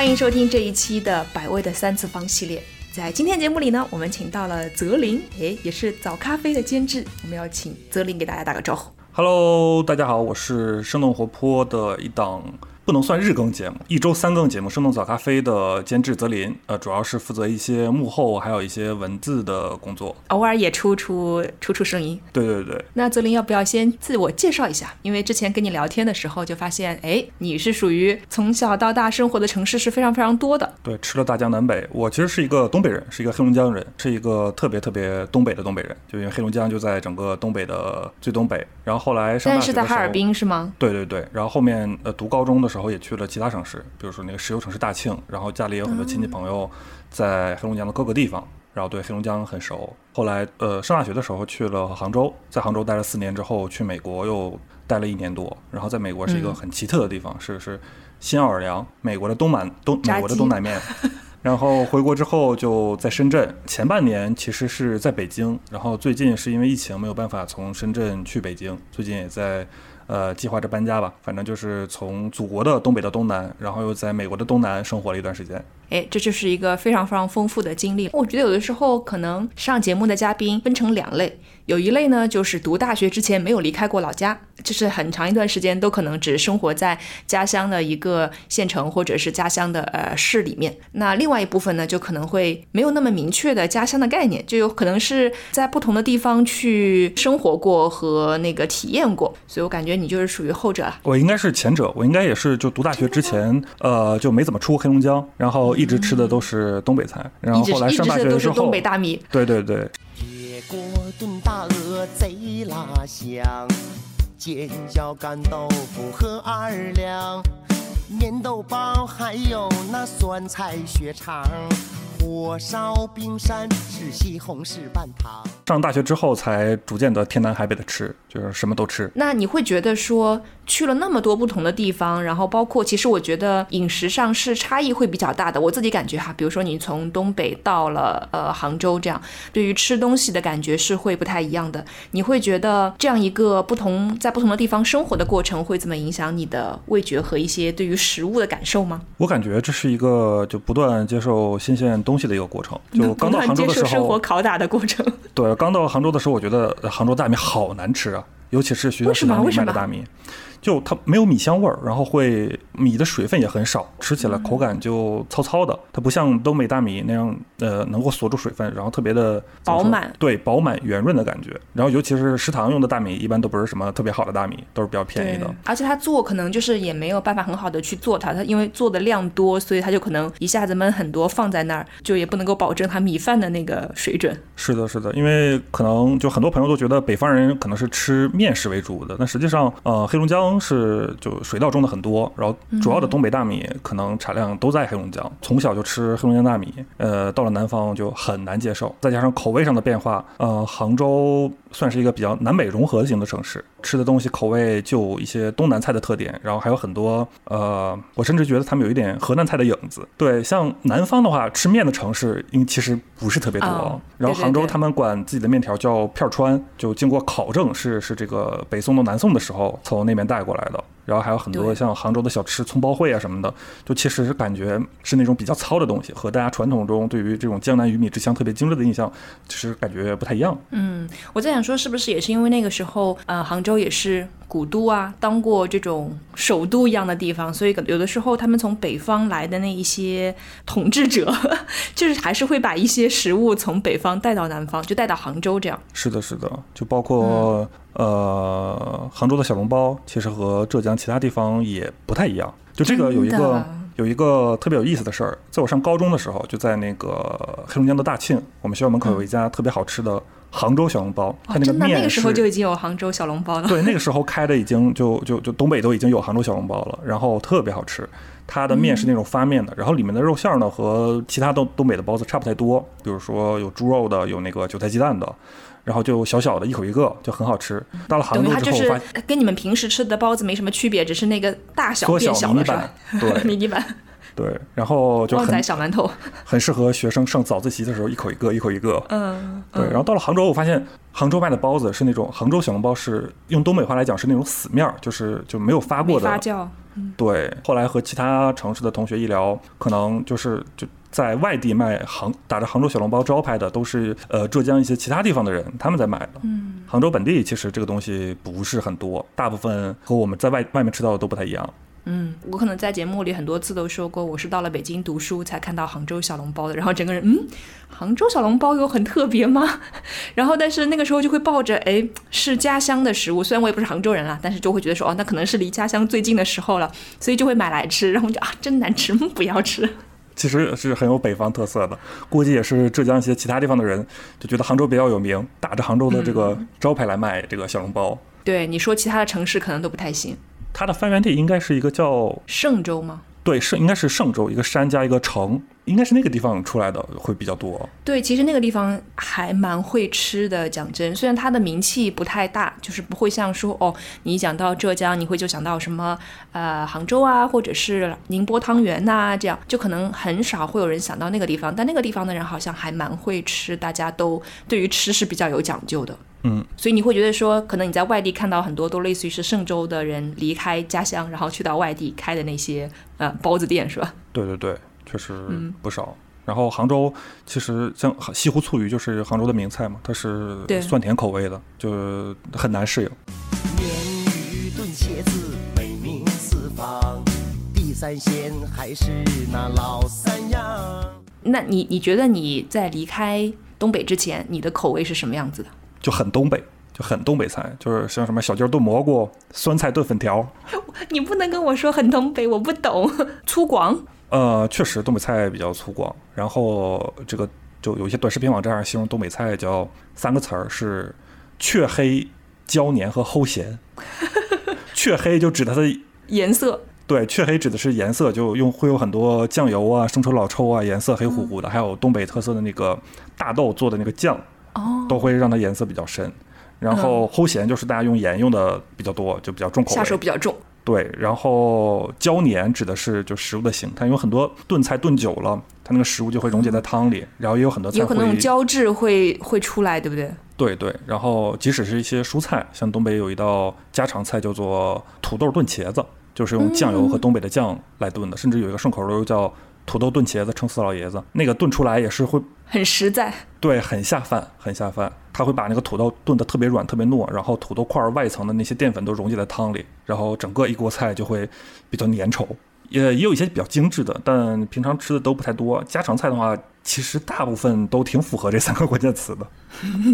欢迎收听这一期的百味的三次方系列。在今天节目里呢，我们请到了泽林，哎，也是早咖啡的监制。我们要请泽林给大家打个招呼。Hello，大家好，我是生动活泼的一档不能算日更节目，一周三更节目《生动早咖啡》的监制泽林，呃，主要是负责一些幕后还有一些文字的工作。偶尔也出出出出声音。对对对，那泽林要不要先自我介绍一下？因为之前跟你聊天的时候就发现，哎，你是属于从小到大生活的城市是非常非常多的。对，吃了大江南北。我其实是一个东北人，是一个黑龙江人，是一个特别特别东北的东北人。就因为黑龙江就在整个东北的最东北。然后后来上大学的时候，但是在哈尔滨是吗？对对对，然后后面呃读高中的时候也去了其他省市，比如说那个石油城市大庆，然后家里有很多亲戚朋友在黑龙江的各个地方，然后对黑龙江很熟。后来呃上大学的时候去了杭州，在杭州待了四年之后，去美国又待了一年多，然后在美国是一个很奇特的地方，是是新奥尔良，美国的东南东美国的东南面。然后回国之后就在深圳，前半年其实是在北京，然后最近是因为疫情没有办法从深圳去北京，最近也在呃计划着搬家吧，反正就是从祖国的东北到东南，然后又在美国的东南生活了一段时间。哎，这就是一个非常非常丰富的经历。我觉得有的时候可能上节目的嘉宾分成两类，有一类呢就是读大学之前没有离开过老家，就是很长一段时间都可能只生活在家乡的一个县城或者是家乡的呃市里面。那另外一部分呢，就可能会没有那么明确的家乡的概念，就有可能是在不同的地方去生活过和那个体验过。所以我感觉你就是属于后者啊。我应该是前者，我应该也是就读大学之前，呃，就没怎么出黑龙江，然后一直吃的都是东北菜，然后后来上大学的时候东北大米，对对对，铁锅炖大鹅贼拉香，尖椒干豆腐和二两，粘豆包还有那酸菜血肠，火烧冰山是西红柿拌糖。上大学之后才逐渐的天南海北的吃，就是什么都吃。那你会觉得说去了那么多不同的地方，然后包括其实我觉得饮食上是差异会比较大的。我自己感觉哈，比如说你从东北到了呃杭州这样，对于吃东西的感觉是会不太一样的。你会觉得这样一个不同在不同的地方生活的过程会怎么影响你的味觉和一些对于食物的感受吗？我感觉这是一个就不断接受新鲜东西的一个过程。就刚到杭州的时候生活候，拷打的过程。对，刚到杭州的时候，我觉得呃杭州大米好难吃啊，尤其是学校食堂里么为什么卖的大米，就它没有米香味儿，然后会米的水分也很少，吃起来口感就糙糙的。它不像东北大米那样，呃，能够锁住水分，然后特别的饱满对，饱满圆润的感觉。然后尤其是食堂用的大米，一般都不是什么特别好的大米，都是比较便宜的。而且它做可能就是也没有办法很好的去做它，它因为做的量多，所以它就可能一下子焖很多放在那儿，就也不能够保证它米饭的那个水准。是的，是的，因为可能就很多朋友都觉得北方人可能是吃面食为主的，但实际上，呃，黑龙江是就水稻种的很多，然后主要的东北大米可能产量都在黑龙江，从小就吃黑龙江大米，呃，到了南方就很难接受，再加上口味上的变化，呃，杭州算是一个比较南北融合型的城市，吃的东西口味就有一些东南菜的特点，然后还有很多，呃，我甚至觉得他们有一点河南菜的影子。对，像南方的话，吃面的城市，因为其实不是特别多。哦然后杭州他们管自己的面条叫片儿川，就经过考证是是这个北宋到南宋的时候从那边带过来的。然后还有很多像杭州的小吃，葱包烩啊什么的，就其实是感觉是那种比较糙的东西，和大家传统中对于这种江南鱼米之乡特别精致的印象，其实感觉不太一样。嗯我在想说，是不是也是因为那个时候，呃，杭州也是古都啊，当过这种首都一样的地方，所以有的时候他们从北方来的那一些统治者，就是还是会把一些食物从北方带到南方，就带到杭州这样。是的，是的，就包括、呃杭州的小笼包，其实和浙江其他地方也不太一样。就这个有一个有一个特别有意思的事儿，在我上高中的时候，就在那个黑龙江的大庆，我们学校门口有一家特别好吃的杭州小笼包，它哦，那个那个时候就已经有杭州小笼包了。对，那个时候 开的已经就就就东北都已经有杭州小笼包了，然后特别好吃。它的面是那种发面的，然后里面的肉馅儿呢和其他东东北的包子差不太多，比如说有猪肉的，有那个韭菜鸡蛋的，然后就小小的一口一个，就很好吃。到了杭州之后，跟你们平时吃的包子没什么区别，只是那个大小变小了，对迷你版对，然后就旺仔很小馒头。很适合学生上早自习的时候一口一个，一口一个。嗯，对，然后到了杭州，我发现杭州卖的包子是那种杭州小笼包，是用东北话来讲是那种死面儿，就是就没有发过的，发酵。对，后来和其他城市的同学一聊，可能就是就在外地卖杭打着杭州小笼包招牌的，都是呃浙江一些其他地方的人，他们在买的。嗯，杭州本地其实这个东西不是很多，大部分和我们在外外面吃到的都不太一样。嗯，我可能在节目里很多次都说过，我是到了北京读书才看到杭州小笼包的，然后整个人，嗯，杭州小笼包有很特别吗？然后但是那个时候就会抱着，哎，是家乡的食物，虽然我也不是杭州人啦，但是就会觉得说，哦，那可能是离家乡最近的时候了，所以就会买来吃，然后就啊，真难吃，不要吃。其实是很有北方特色的，估计也是浙江一些其他地方的人就觉得杭州比较有名，打着杭州的这个招牌来卖这个小笼包。对，你说其他的城市可能都不太行。它的发源地应该是一个叫嵊州吗？对，是应该是嵊州，一个山加一个城，应该是那个地方出来的会比较多。对，其实那个地方还蛮会吃的，讲真，虽然它的名气不太大，就是不会像说哦，你一讲到浙江，你会就想到什么呃杭州啊，或者是宁波汤圆呐、这样就可能很少会有人想到那个地方。但那个地方的人好像还蛮会吃，大家都对于吃是比较有讲究的。嗯，所以你会觉得说，可能你在外地看到很多都类似于是嵊州的人离开家乡，然后去到外地开的那些呃包子店，是吧？对对对，确实嗯不少。然后杭州其实像西湖醋鱼就是杭州的名菜嘛，它是对酸甜口味的，就很难适应。鲶鱼炖茄子，美名四方。地三鲜还是那老三样。那你你觉得你在离开东北之前，你的口味是什么样子的？就很东北，就很东北菜，就是像什么小鸡儿炖蘑菇、酸菜炖粉条。你不能跟我说很东北，我不懂。粗犷，呃，确实东北菜比较粗犷，然后这个就有一些短视频网站上形容东北菜叫三个词儿是雀黑、椒黏和齁咸。雀黑就指它的颜色，对，雀黑指的是颜色，就用会有很多酱油啊、生抽、老抽啊，颜色黑乎乎的，还有东北特色的那个大豆做的那个酱，哦，都会让它颜色比较深。然后齁咸就是大家用盐用的比较多，就比较重口味。下手比较重。对，然后胶黏指的是就食物的形态，因为很多炖菜炖久了，它那个食物就会溶解在汤里，然后也有很多菜有可能胶质会会出来，对不对？对对，然后即使是一些蔬菜，像东北有一道家常菜叫做土豆炖茄子，就是用酱油和东北的酱来炖的，甚至有一个顺口溜叫土豆炖茄子撑死老爷子，那个炖出来也是会很实在。对很下饭，很下饭。他会把那个土豆炖得特别软、特别糯，然后土豆块儿外层的那些淀粉都溶解在汤里，然后整个一锅菜就会比较粘稠。也也有一些比较精致的，但平常吃的都不太多。家常菜的话，其实大部分都挺符合这三个关键词的。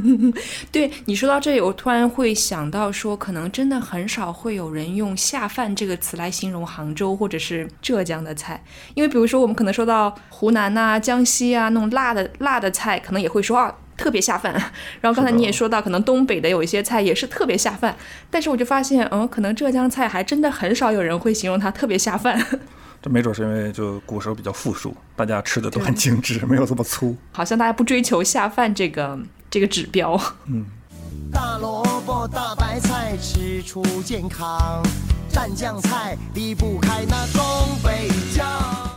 对你说到这里，我突然会想到说，可能真的很少会有人用“下饭”这个词来形容杭州或者是浙江的菜，因为比如说我们可能说到湖南呐、江西啊那种辣的辣的菜，可能也会说啊。特别下饭，然后刚才你也说到，可能东北的有一些菜也是特别下饭，但是我就发现，嗯，可能浙江菜还真的很少有人会形容它特别下饭，这没准是因为就古时候比较富庶，大家吃的都很精致，没有这么粗。好像大家不追求下饭这个这个指标。嗯大萝卜、大白菜吃出健康，蘸酱菜离不开那东北酱。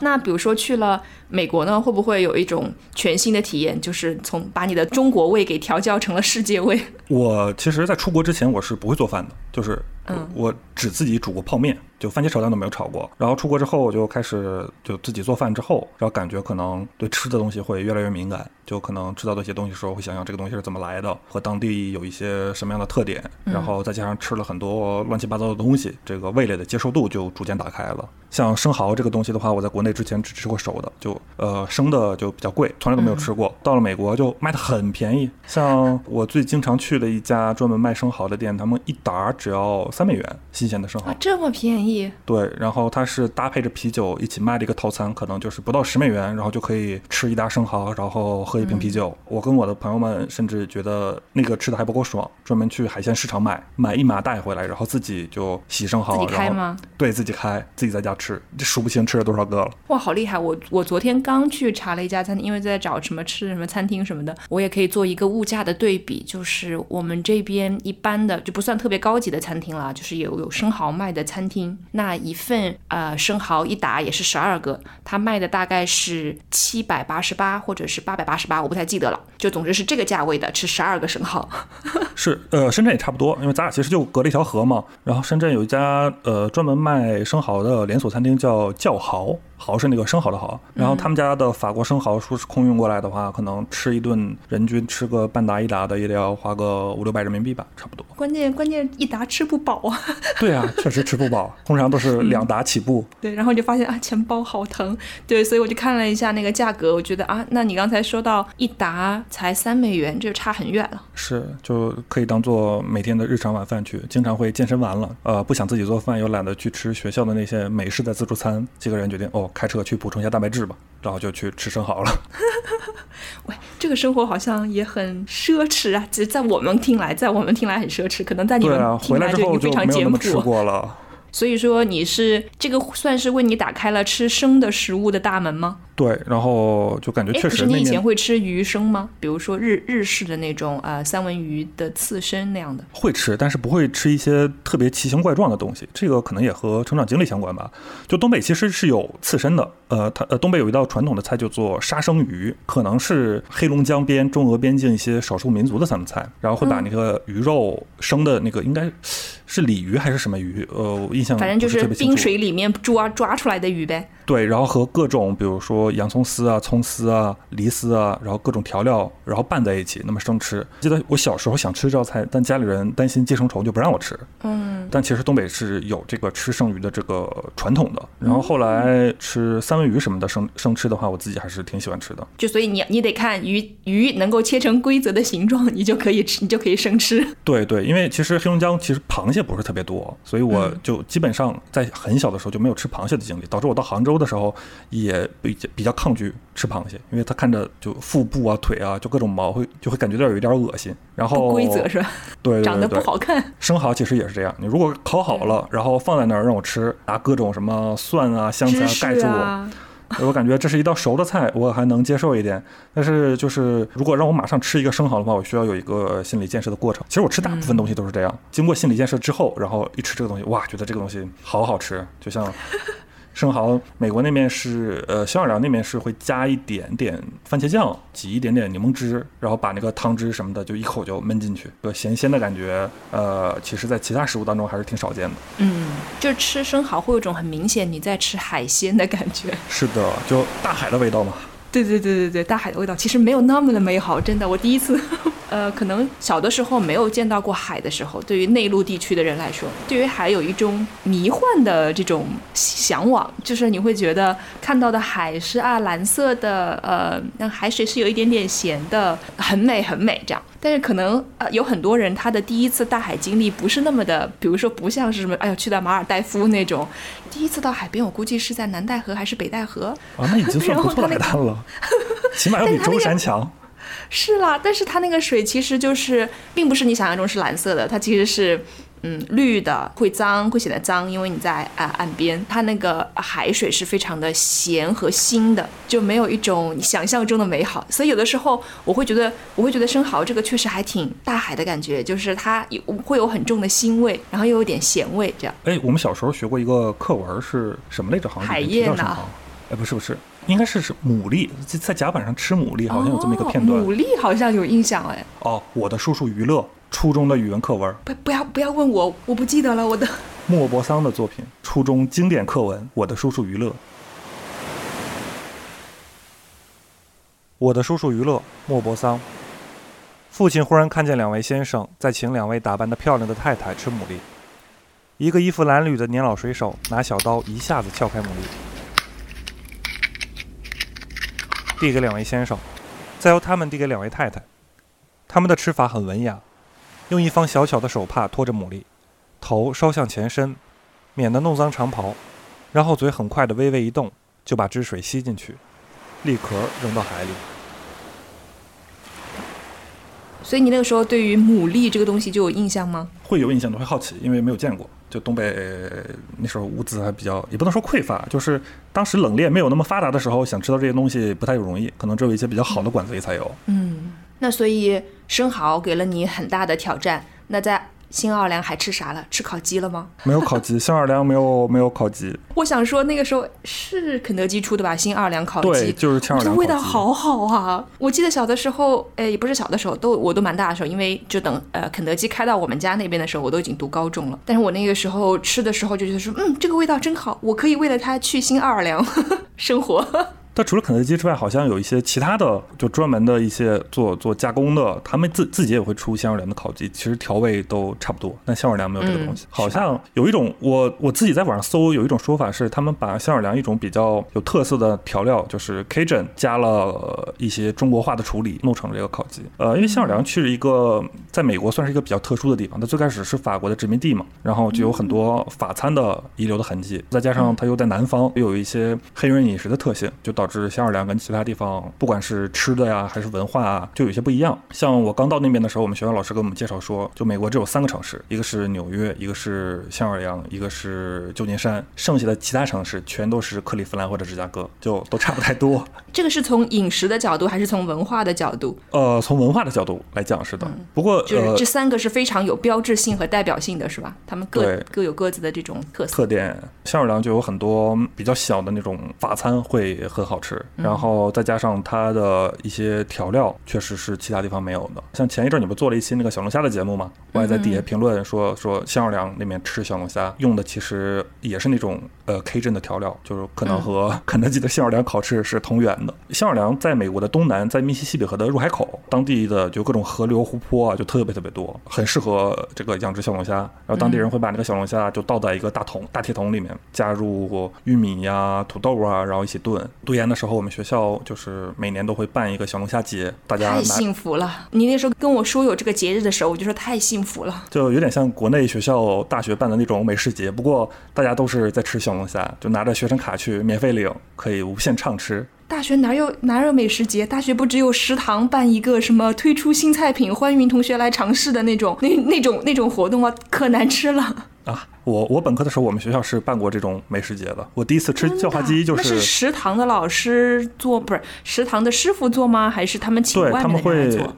那比如说去了美国呢，会不会有一种全新的体验，就是从把你的中国味给调教成了世界味？我其实，在出国之前我是不会做饭的，就是嗯我只自己煮过泡面，就番茄炒蛋都没有炒过。然后出国之后，我就开始就自己做饭之后，然后感觉可能对吃的东西会越来越敏感，就可能吃到的一些东西时候，会想想这个东西是怎么来的，和当地有一些什么样的特点，然后再加上吃了很多乱七八糟的东西，这个味蕾的接受度就逐渐打开了。像生蚝这个东西的话，我在国内之前只吃过熟的，就呃生的就比较贵，从来都没有吃过。到了美国就卖的很便宜，像我最经常去的一家专门卖生蚝的店，他们一打只要三美元，新鲜的生蚝啊，。这么便宜？对，然后它是搭配着啤酒一起卖的一个套餐，可能就是不到十美元，然后就可以吃一打生蚝，然后喝一瓶啤酒。我跟我的朋友们甚至觉得那个吃的还不够爽，专门去海鲜市场买，买一码带回来，然后自己就洗生蚝，然后吗？对自己开，自己在家吃，这数不清吃了多少个了。哇，好厉害！我我昨天刚去查了一家餐厅，因为在找什么吃什么餐厅什么的，我也可以做一个物价的对比。就是我们这边一般的就不算特别高级的餐厅了，就是有有生蚝卖的餐厅，那一份呃生蚝一打也是十二个，它卖的大概是七百八十八或者是八百八十八，我不太记得了。就总之是这个价位的，吃十二个生蚝。是，呃，深圳也差不多，因为咱俩其实就隔了一条河嘛。然后深圳有一家呃专门卖生蚝的连锁餐厅，叫叫豪。蚝是那个生蚝的蚝，然后他们家的法国生蚝说是空运过来的话，可能吃一顿人均吃个半打一打的也得要花个五六百人民币吧，差不多。关键关键一打吃不饱啊。对啊，确实吃不饱，通常都是两打起步。对，然后就发现啊，钱包好疼。对，所以我就看了一下那个价格，我觉得啊，那你刚才说到一打才三美元，这就差很远了。是，就可以当做每天的日常晚饭去。经常会健身完了，呃，不想自己做饭，又懒得去吃学校的那些美式的自助餐，几个人决定哦。开车去补充一下蛋白质吧，然后就去吃生蚝了。喂，这个生活好像也很奢侈啊！其实，在我们听来，在我们听来很奢侈，可能在你们听来就非常简朴。吃过了。所以说，你是这个算是为你打开了吃生的食物的大门吗？对，然后就感觉确实。你以前会吃鱼生吗？比如说日日式的那种呃三文鱼的刺身那样的。会吃，但是不会吃一些特别奇形怪状的东西。这个可能也和成长经历相关吧。就东北其实是有刺身的，呃，它呃东北有一道传统的菜叫做杀生鱼，可能是黑龙江边、中俄边境一些少数民族的三菜，然后会把那个鱼肉生的那个应该是鲤鱼还是什么鱼？呃，我印象反正就是冰水里面抓抓出来的鱼呗。对，然后和各种比如说洋葱丝啊、葱丝啊、梨丝啊，然后各种调料，然后拌在一起，那么生吃。记得我小时候想吃这道菜，但家里人担心寄生虫，就不让我吃。嗯。但其实东北是有这个吃生鱼的这个传统的。然后后来吃三文鱼什么的生生吃的话，我自己还是挺喜欢吃的。就所以你你得看鱼鱼能够切成规则的形状，你就可以吃，你就可以生吃。对对，因为其实黑龙江其实螃蟹不是特别多，所以我就基本上在很小的时候就没有吃螃蟹的经历，导致我到杭州。的时候也比较比较抗拒吃螃蟹，因为它看着就腹部啊、腿啊，就各种毛会就会感觉到有一点恶心。然后规则是吧？对，长得不好看。生蚝其实也是这样，你如果烤好了，然后放在那儿让我吃，拿各种什么蒜啊、香菜啊盖住。我感觉这是一道熟的菜，我还能接受一点。但是就是如果让我马上吃一个生蚝的话，我需要有一个心理建设的过程。其实我吃大部分东西都是这样，经过心理建设之后，然后一吃这个东西，哇，觉得这个东西好好吃，就像。生蚝，美国那边是，呃，小奥那边是会加一点点番茄酱，挤一点点柠檬汁，然后把那个汤汁什么的就一口就闷进去，个咸鲜的感觉，呃，其实在其他食物当中还是挺少见的。嗯，就吃生蚝会有种很明显你在吃海鲜的感觉。是的，就大海的味道嘛。对对对对对，大海的味道其实没有那么的美好，真的。我第一次，呃，可能小的时候没有见到过海的时候，对于内陆地区的人来说，对于海有一种迷幻的这种向往，就是你会觉得看到的海是啊蓝色的，呃，那海水是有一点点咸的，很美很美这样。但是可能呃有很多人他的第一次大海经历不是那么的，比如说不像是什么，哎呀去到马尔代夫那种，第一次到海边，我估计是在南戴河还是北戴河啊，那已经算不错的海滩了，起码要比舟山强。是啦，但是它那个水其实就是，并不是你想象中是蓝色的，它其实是。嗯，绿的会脏，会显得脏，因为你在啊岸边，它那个海水是非常的咸和腥的，就没有一种想象中的美好。所以有的时候我会觉得，我会觉得生蚝这个确实还挺大海的感觉，就是它有会有很重的腥味，然后又有点咸味，这样。哎，我们小时候学过一个课文是什么来着？好像海燕呢？哎，不是不是，应该是是牡蛎，在甲板上吃牡蛎，好像有这么一个片段。牡蛎好像有印象哎。哦，我的叔叔于乐。初中的语文课文，不不要不要问我，我不记得了。我的莫泊桑的作品，初中经典课文《我的叔叔于乐》。我的叔叔于乐，莫泊桑。父亲忽然看见两位先生在请两位打扮的漂亮的太太吃牡蛎。一个衣服褴褛的年老水手拿小刀一下子撬开牡蛎，递给两位先生，再由他们递给两位太太。他们的吃法很文雅，用一方小小的手帕托着牡蛎，头稍向前伸，免得弄脏长袍，然后嘴很快的微微一动，就把汁水吸进去，立壳扔到海里。所以你那个时候对于牡蛎这个东西就有印象吗？会有印象，都会好奇，因为没有见过。就东北那时候物资还比较，也不能说匮乏，就是当时冷链没有那么发达的时候，想吃到这些东西不太容易，可能只有一些比较好的馆子里才有。嗯，那所以生蚝给了你很大的挑战。那在新奥尔良还吃啥了？吃烤鸡了吗？没有烤鸡，新奥尔良没有没有烤鸡。我想说那个时候是肯德基出的吧？新奥尔良烤鸡，对，就是新奥尔良这味道好好啊！我记得小的时候，哎，也不是小的时候，都我都蛮大的时候，因为就等呃肯德基开到我们家那边的时候，我都已经读高中了。但是我那个时候吃的时候就觉得说，嗯，这个味道真好，我可以为了它去新奥尔良 生活。但除了肯德基之外，好像有一些其他的，就专门的一些做做加工的，他们自自己也会出新奥尔良的烤鸡，其实调味都差不多。但新奥尔良没有这个东西。好像有一种，我我自己在网上搜，有一种说法是，他们把新奥尔良一种比较有特色的调料，就是 Cajun 加了一些中国化的处理，弄成了这个烤鸡。呃，因为新奥尔良是一个在美国算是一个比较特殊的地方，它最开始是法国的殖民地嘛，然后就有很多法餐的遗留的痕迹，再加上它又在南方，又有一些黑人饮食的特性，就导致新奥尔良跟其他地方，不管是吃的呀，还是文化啊，就有些不一样。像我刚到那边的时候，我们学校老师给我们介绍说，就美国只有三个城市，一个是纽约，一个是新奥尔良，一个是旧金山，剩下的其他城市全都是克利夫兰或者芝加哥，就都差不太多。这个是从饮食的角度，还是从文化的角度？呃，从文化的角度来讲是的。不过，就是这三个是非常有标志性和代表性的是吧？他们各各有各自的这种特色特点。新奥尔良就有很多比较小的那种法餐会很好吃，然后再加上它的一些调料，确实是其他地方没有的。像前一阵你不做了一期那个小龙虾的节目吗？我也在底下评论说说香奥尔良那边吃小龙虾用的其实也是那种呃 Cajun 的调料，就是可能和 肯德基的香奥尔良烤翅是同源的。香奥尔良在美国的东南，在密西西比河的入海口，当地的就各种河流湖泊啊，就特别特别多，很适合这个养殖小龙虾。然后当地人会把那个小龙虾就倒在一个大桶、大铁桶里面，加入玉米呀、土豆啊，然后一起炖。读研的时候，我们学校就是每年都会办一个小龙虾节，大家太幸福了。你那时候跟我说有这个节日的时候，我就说太幸福了，就有点像国内学校大学办的那种美食节，不过大家都是在吃小龙虾，就拿着学生卡去免费领，可以无限畅吃。大学哪有哪有美食节？大学不只有食堂办一个什么推出新菜品，欢迎同学来尝试的那种那那种那种活动啊，可难吃了啊！我我本科的时候，我们学校是办过这种美食节的。我第一次吃叫花鸡就是食堂的老师做，不是食堂的师傅做吗？还是他们请外面的人做？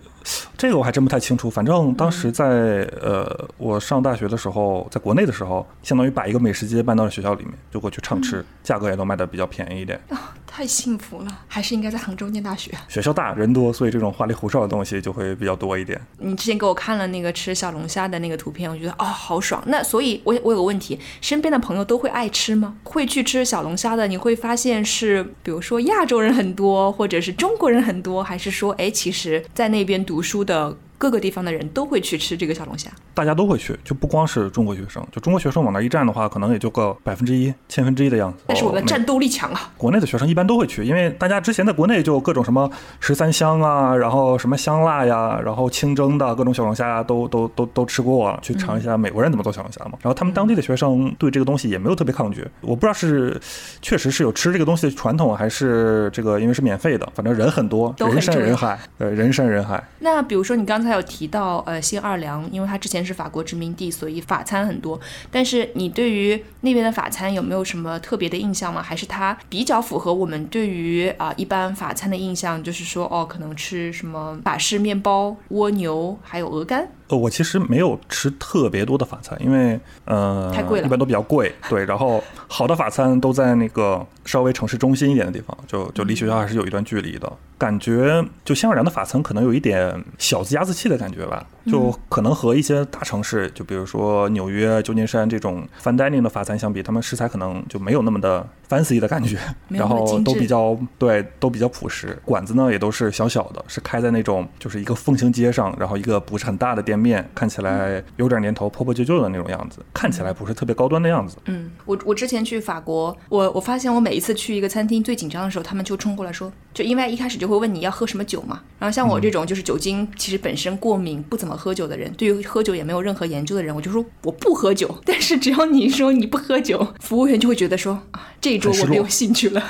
这个我还真不太清楚。反正当时在呃，我上大学的时候，在国内的时候，相当于把一个美食街搬到了学校里面，就过去畅吃，价格也都卖的比较便宜一点。啊，太幸福了！还是应该在杭州念大学。学校大人多，所以这种花里胡哨的东西就会比较多一点。你之前给我看了那个吃小龙虾的那个图片，我觉得啊，好爽。那所以，我我有个问题，身边的朋友都会爱吃吗？会去吃小龙虾的，你会发现是，比如说亚洲人很多，或者是中国人很多，还是说，哎，其实在那边读书的。各个地方的人都会去吃这个小龙虾，大家都会去，就不光是中国学生，就中国学生往那一站的话，可能也就个百分之一、千分之一的样子。但是我们的战斗力强啊！国内的学生一般都会去，因为大家之前在国内就各种什么十三香啊，然后什么香辣呀，然后清蒸的各种小龙虾都都都都吃过，去尝一下美国人怎么做小龙虾嘛。然后他们当地的学生对这个东西也没有特别抗拒，我不知道是确实是有吃这个东西的传统，还是这个因为是免费的，反正人很多，人山人海，呃，人山人海。那比如说你刚才。还有提到呃新奥尔良，因为它之前是法国殖民地，所以法餐很多。但是你对于那边的法餐有没有什么特别的印象吗？还是它比较符合我们对于啊一般法餐的印象？就是说哦，可能吃什么法式面包、蜗牛，还有鹅肝。呃，我其实没有吃特别多的法餐，因为呃太贵了，一般都比较贵。对，然后好的法餐都在那个稍微城市中心一点的地方，就就离学校还是有一段距离的。感觉就新奥尔良的法餐可能有一点小资鸭子气的感觉吧，就可能和一些大城市，就比如说纽约、旧金山这种 fine dining 的法餐相比，他们食材可能就没有那么的 fancy 的感觉，然后都比较对，都比较朴实。馆子呢也都是小小的，是开在那种就是一个风行街上，然后一个不是很大的店面，看起来有点年头、破破旧旧的那种样子，看起来不是特别高端的样子。嗯，我我之前去法国，我我发现我每一次去一个餐厅最紧张的时候，他们就冲过来说，就因为一开始就会问你要喝什么酒嘛，然后像我这种就是酒精其实本身过敏、不怎么喝酒的人，对于喝酒也没有任何研究的人，我就说我不喝酒。但是只要你说你不喝酒，服务员就会觉得说啊，这一桌我没有 兴趣了。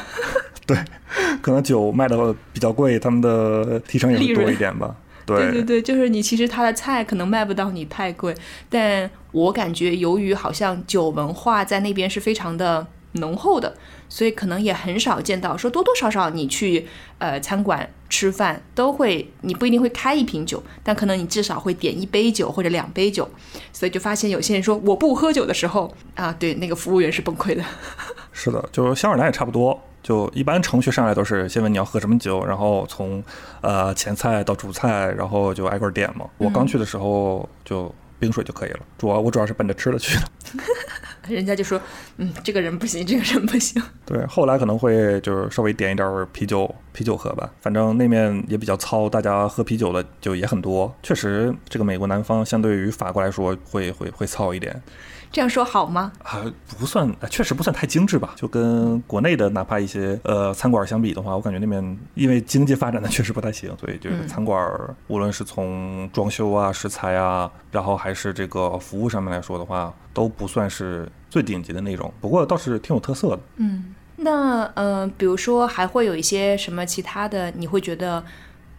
对，可能酒卖的比较贵，他们的提成也会多一点吧。对对对，就是你其实他的菜可能卖不到你太贵，但我感觉由于好像酒文化在那边是非常的浓厚的，所以可能也很少见到说多多少少你去呃餐馆吃饭都会，你不一定会开一瓶酒，但可能你至少会点一杯酒或者两杯酒，所以就发现有些人说我不喝酒的时候啊，对那个服务员是崩溃的。是的，就香尔兰也差不多。就一般程序上来都是先问你要喝什么酒，然后从呃前菜到主菜，然后就挨个点嘛。我刚去的时候就冰水就可以了，主要我主要是奔着吃的去的。人家就说，嗯，这个人不行，这个人不行。对，后来可能会就是稍微点一点啤酒，啤酒喝吧。反正那面也比较糙，大家喝啤酒的就也很多。确实，这个美国南方相对于法国来说会会会糙一点。这样说好吗？啊，不算，确实不算太精致吧。就跟国内的哪怕一些呃餐馆相比的话，我感觉那边因为经济发展的确实不太行，所以就是餐馆无论是从装修啊、食材啊，然后还是这个服务上面来说的话，都不算是最顶级的那种。不过倒是挺有特色的。嗯，那呃，比如说还会有一些什么其他的，你会觉得？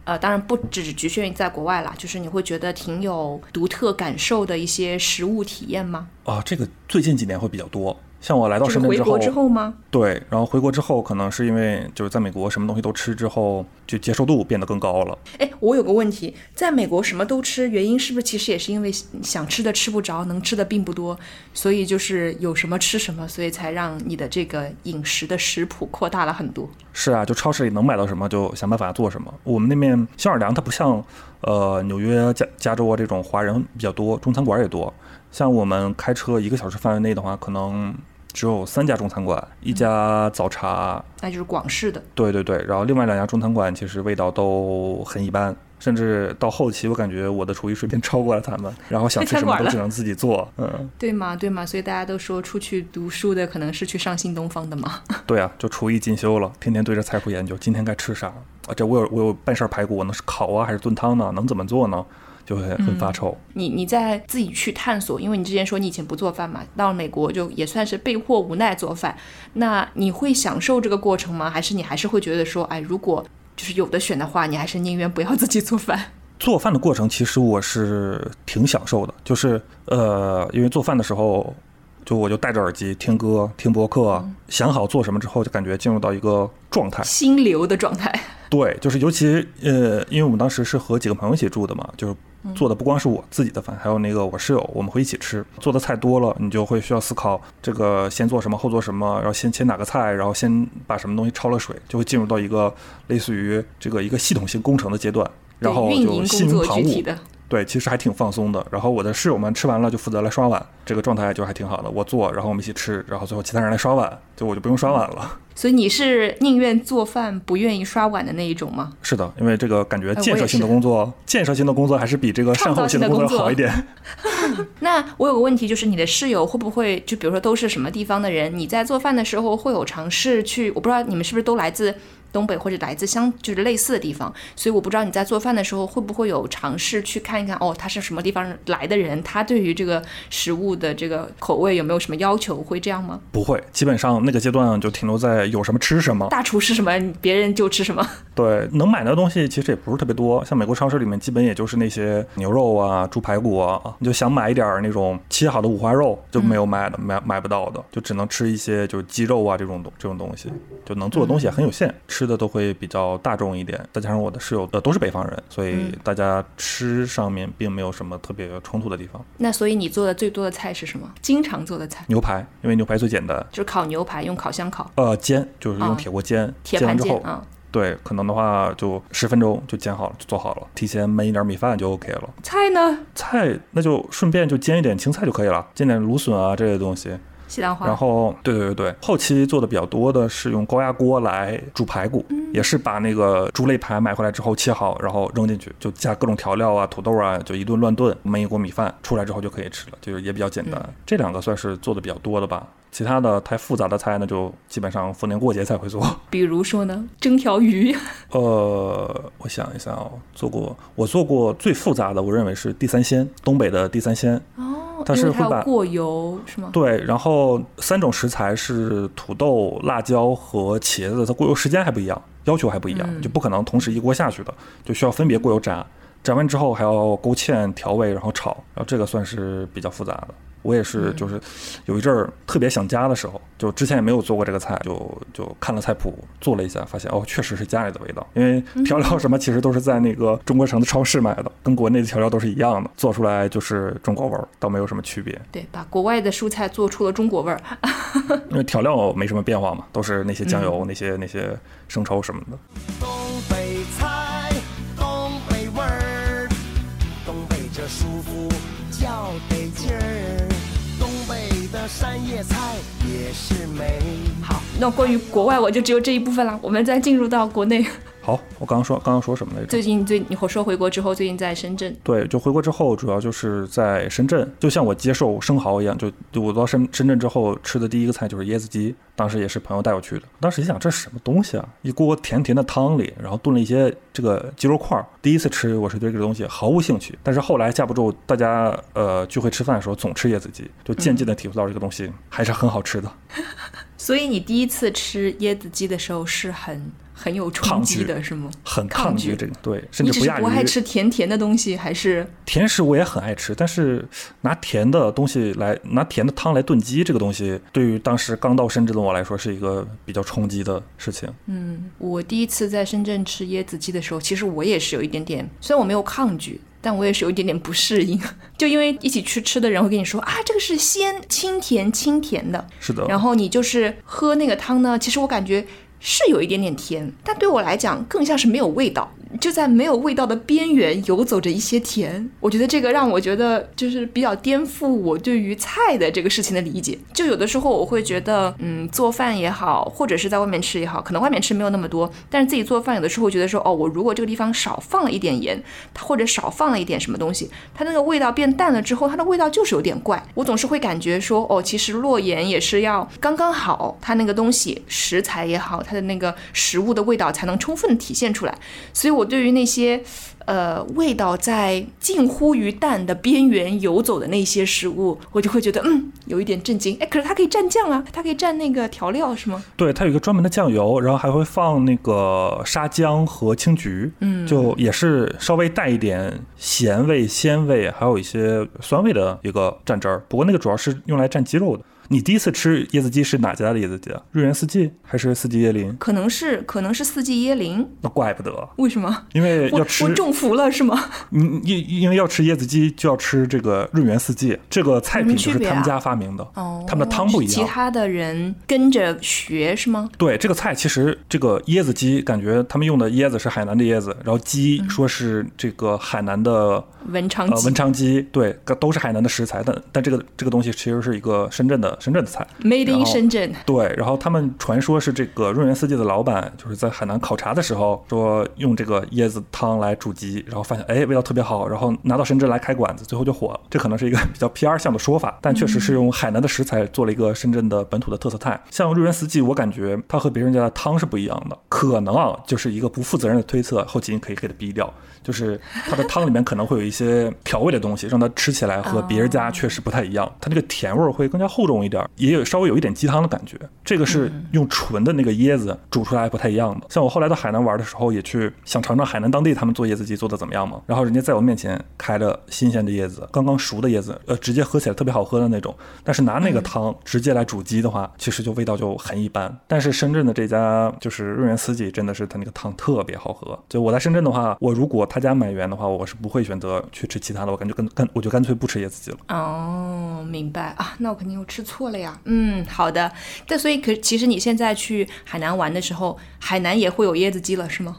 呃，当然不只局限于在国外啦，就是你会觉得挺有独特感受的一些食物体验吗？啊，这个最近几年会比较多。像我来到深圳之后，回国之后吗？对，然后回国之后，可能是因为就是在美国什么东西都吃之后，就接受度变得更高了。哎，我有个问题，在美国什么都吃，原因是不是其实也是因为想吃的吃不着，能吃的并不多，所以就是有什么吃什么，所以才让你的这个饮食的食谱扩大了很多。是啊，就超市里能买到什么就想办法做什么。我们那边香尔良它不像呃纽约、加加州啊这种华人比较多，中餐馆也多。像我们开车一个小时范围内的话，可能。只有三家中餐馆，一家早茶，那就是广式的。对对对，然后另外两家中餐馆其实味道都很一般，甚至到后期我感觉我的厨艺水平超过了他们，然后想吃什么都只能自己做。嗯，对吗？对吗？所以大家都说出去读书的可能是去上新东方的嘛。对啊，就厨艺进修了，天天对着菜谱研究，今天该吃啥？啊，这我有我有半扇排骨，我能是烤啊还是炖汤呢？能怎么做呢？就会很发愁。你你在自己去探索，因为你之前说你以前不做饭嘛，到了美国就也算是被迫无奈做饭。那你会享受这个过程吗？还是你还是会觉得说，哎，如果就是有的选的话，你还是宁愿不要自己做饭？做饭的过程其实我是挺享受的，就是呃，因为做饭的时候，就我就戴着耳机听歌、听播客，想好做什么之后，就感觉进入到一个状态，心流的状态。对，就是尤其呃，因为我们当时是和几个朋友一起住的嘛，就是做的不光是我自己的饭，还有那个我室友，我们会一起吃。做的菜多了，你就会需要思考这个先做什么，后做什么，然后先切哪个菜，然后先把什么东西焯了水，就会进入到一个类似于这个一个系统性工程的阶段，然后就心无旁骛。对，其实还挺放松的。然后我的室友们吃完了就负责来刷碗，这个状态就还挺好的。我做，然后我们一起吃，然后最后其他人来刷碗，就我就不用刷碗了。所以你是宁愿做饭不愿意刷碗的那一种吗？是的，因为这个感觉建设性的工作，建设性的工作还是比这个善后性的工作好一点。那我有个问题，就是你的室友会不会就比如说都是什么地方的人？你在做饭的时候会有尝试去？我不知道你们是不是都来自。东北或者来自相就是类似的地方，所以我不知道你在做饭的时候会不会有尝试去看一看哦，他是什么地方来的人，他对于这个食物的这个口味有没有什么要求？会这样吗？不会，基本上那个阶段就停留在有什么吃什么。大厨吃什么，别人就吃什么。对，能买的东西其实也不是特别多，像美国超市里面基本也就是那些牛肉啊、猪排骨啊，你就想买一点那种切好的五花肉就没有卖的，买买不到的，就只能吃一些就是鸡肉啊这种东这种东西，就能做的东西也很有限，吃。吃的都会比较大众一点，再加上我的室友呃都是北方人，所以大家吃上面并没有什么特别冲突的地方。那所以你做的最多的菜是什么？经常做的菜？牛排，因为牛排最简单，就是烤牛排用烤箱烤。呃，煎就是用铁锅煎，煎完之后，对，可能的话就十分钟就煎好了，就做好了。提前焖一点米饭就 OK 了。菜呢？菜那就顺便就煎一点青菜就可以了，煎点芦笋啊这些东西。然后，对对对。对，后期做的比较多的是用高压锅来煮排骨，也是把那个猪肋排买回来之后切好，然后扔进去，就加各种调料啊、土豆啊，就一顿乱炖，焖一锅米饭出来之后就可以吃了，就是也比较简单。这两个算是做的比较多的吧，其他的太复杂的菜呢，就基本上逢年过节才会做。比如说呢，蒸条鱼。呃，我想一下哦，做过，我做过最复杂的，我认为是地三鲜，东北的地三鲜。哦。它是会把过油是吗？对，然后三种食材是土豆、辣椒和茄子，它过油时间还不一样，要求还不一样，就不可能同时一锅下去的，就需要分别过油炸。炸完之后还要勾芡调味，然后炒，然后这个算是比较复杂的。我也是，就是有一阵儿特别想家的时候，就之前也没有做过这个菜，就就看了菜谱做了一下，发现哦，确实是家里的味道。因为调料什么其实都是在那个中国城的超市买的，跟国内的调料都是一样的，做出来就是中国味儿，倒没有什么区别。对，把国外的蔬菜做出了中国味儿。因为调料没什么变化嘛，都是那些酱油、那些那些生抽什么的。山野菜也是美。好，那关于国外我就只有这一部分了，我们再进入到国内。好，我刚刚说刚刚说什么来着？最近最你说回国之后，最近在深圳。对，就回国之后，主要就是在深圳，就像我接受生蚝一样，就就我到深深圳之后吃的第一个菜就是椰子鸡，当时也是朋友带我去的。当时一想，这是什么东西啊？一锅甜甜的汤里，然后炖了一些这个鸡肉块儿。第一次吃，我是对这个东西毫无兴趣。但是后来架不住大家呃聚会吃饭的时候总吃椰子鸡，就渐渐的体会到这个东西还是很好吃的。所以你第一次吃椰子鸡的时候是很很有冲击的，是吗？很抗拒这个，对，甚至不亚于不爱吃甜甜的东西，还是甜食我也很爱吃，但是拿甜的东西来拿甜的汤来炖鸡，这个东西对于当时刚到深圳的我来说是一个比较冲击的事情。嗯，我第一次在深圳吃椰子鸡的时候，其实我也是有一点点，虽然我没有抗拒，但我也是有一点点不适应。就因为一起去吃的人会跟你说啊，这个是鲜清甜清甜的，是的，然后你就是喝那个汤呢，其实我感觉是有一点点甜，但对我来讲更像是没有味道，就在没有味道的边缘游走着一些甜。我觉得这个让我觉得就是比较颠覆我对于菜的这个事情的理解。就有的时候我会觉得，嗯，做饭也好，或者是在外面吃也好，可能外面吃没有那么多，但是自己做饭有的时候会觉得说，哦，我如果这个地方少放了一点盐，它或者少放了一点什么东西，它那个味道变淡了之后，它的味道就是有点怪。我总是会感觉说，哦，其实落盐也是要刚刚好，它那个东西食材也好，它的那个食物的味道才能充分体现出来。所以我对于那些呃味道在近乎于淡的边缘游走的那些食物，我就会觉得嗯有一点震惊。哎，可是它可以蘸酱啊，它可以蘸那个调料是吗？对，它有一个专门的酱油，然后还会放那个沙姜和青桔，嗯，就也是稍微带一点咸味、鲜味，还有一些酸味的一个蘸汁儿。不过那个主要是用来蘸鸡肉的。你第一次吃椰子鸡是哪家的椰子鸡啊？瑞园四季还是四季椰林？可能是可能是四季椰林，那怪不得，为什么？因为要吃我中伏了是吗？嗯，因因为要吃椰子鸡，就要吃这个润园四季这个菜品，就是他们家发明的。哦，他们的汤不一样。其他的人跟着学是吗？对这个菜，其实这个椰子鸡，感觉他们用的椰子是海南的椰子，然后鸡说是这个海南的呃文昌鸡文昌鸡，对，都是海南的食材，但但这个这个东西其实是一个深圳的深圳的菜。，Made in 深圳。对，然后他们传说是这个润园四季的老板，就是在海南考察的时候说用这个椰子汤来煮鸡，然后发现哎味道特别好，然后拿到深圳来开馆子，最后就火了。这可能是一个比较 PR 向的说法，但确实是用海南的食材做了一个深圳的本土的特色菜。像润园四季，我感觉它和别人家的汤是不一样的，可能啊就是一个不负责任的推测，后期你可以给它逼掉。就是它的汤里面可能会有一些调味的东西，让它吃起来和别人家确实不太一样。它那个甜味儿会更加厚重一点，也有稍微有一点鸡汤的感觉。这个是用纯的那个椰子煮出来不太一样的。像我后来到海南玩的时候，也去想尝尝海南当地他们做椰子鸡做的怎么样嘛。然后人家在我面前开了新鲜的椰子，刚刚熟的椰子，呃，直接喝起来特别好喝的那种。但是拿那个汤直接来煮鸡的话，其实就味道就很一般。但是深圳的这家就是润园四季，真的是它那个汤特别好喝。就我在深圳的话，我如果他家满员的话，我是不会选择去吃其他的，我感觉干干我就干脆不吃椰子鸡了。哦，明白啊，那我肯定又吃错错了呀。嗯，好的。但所以可其实你现在去海南玩的时候，海南也会有椰子鸡了，是吗？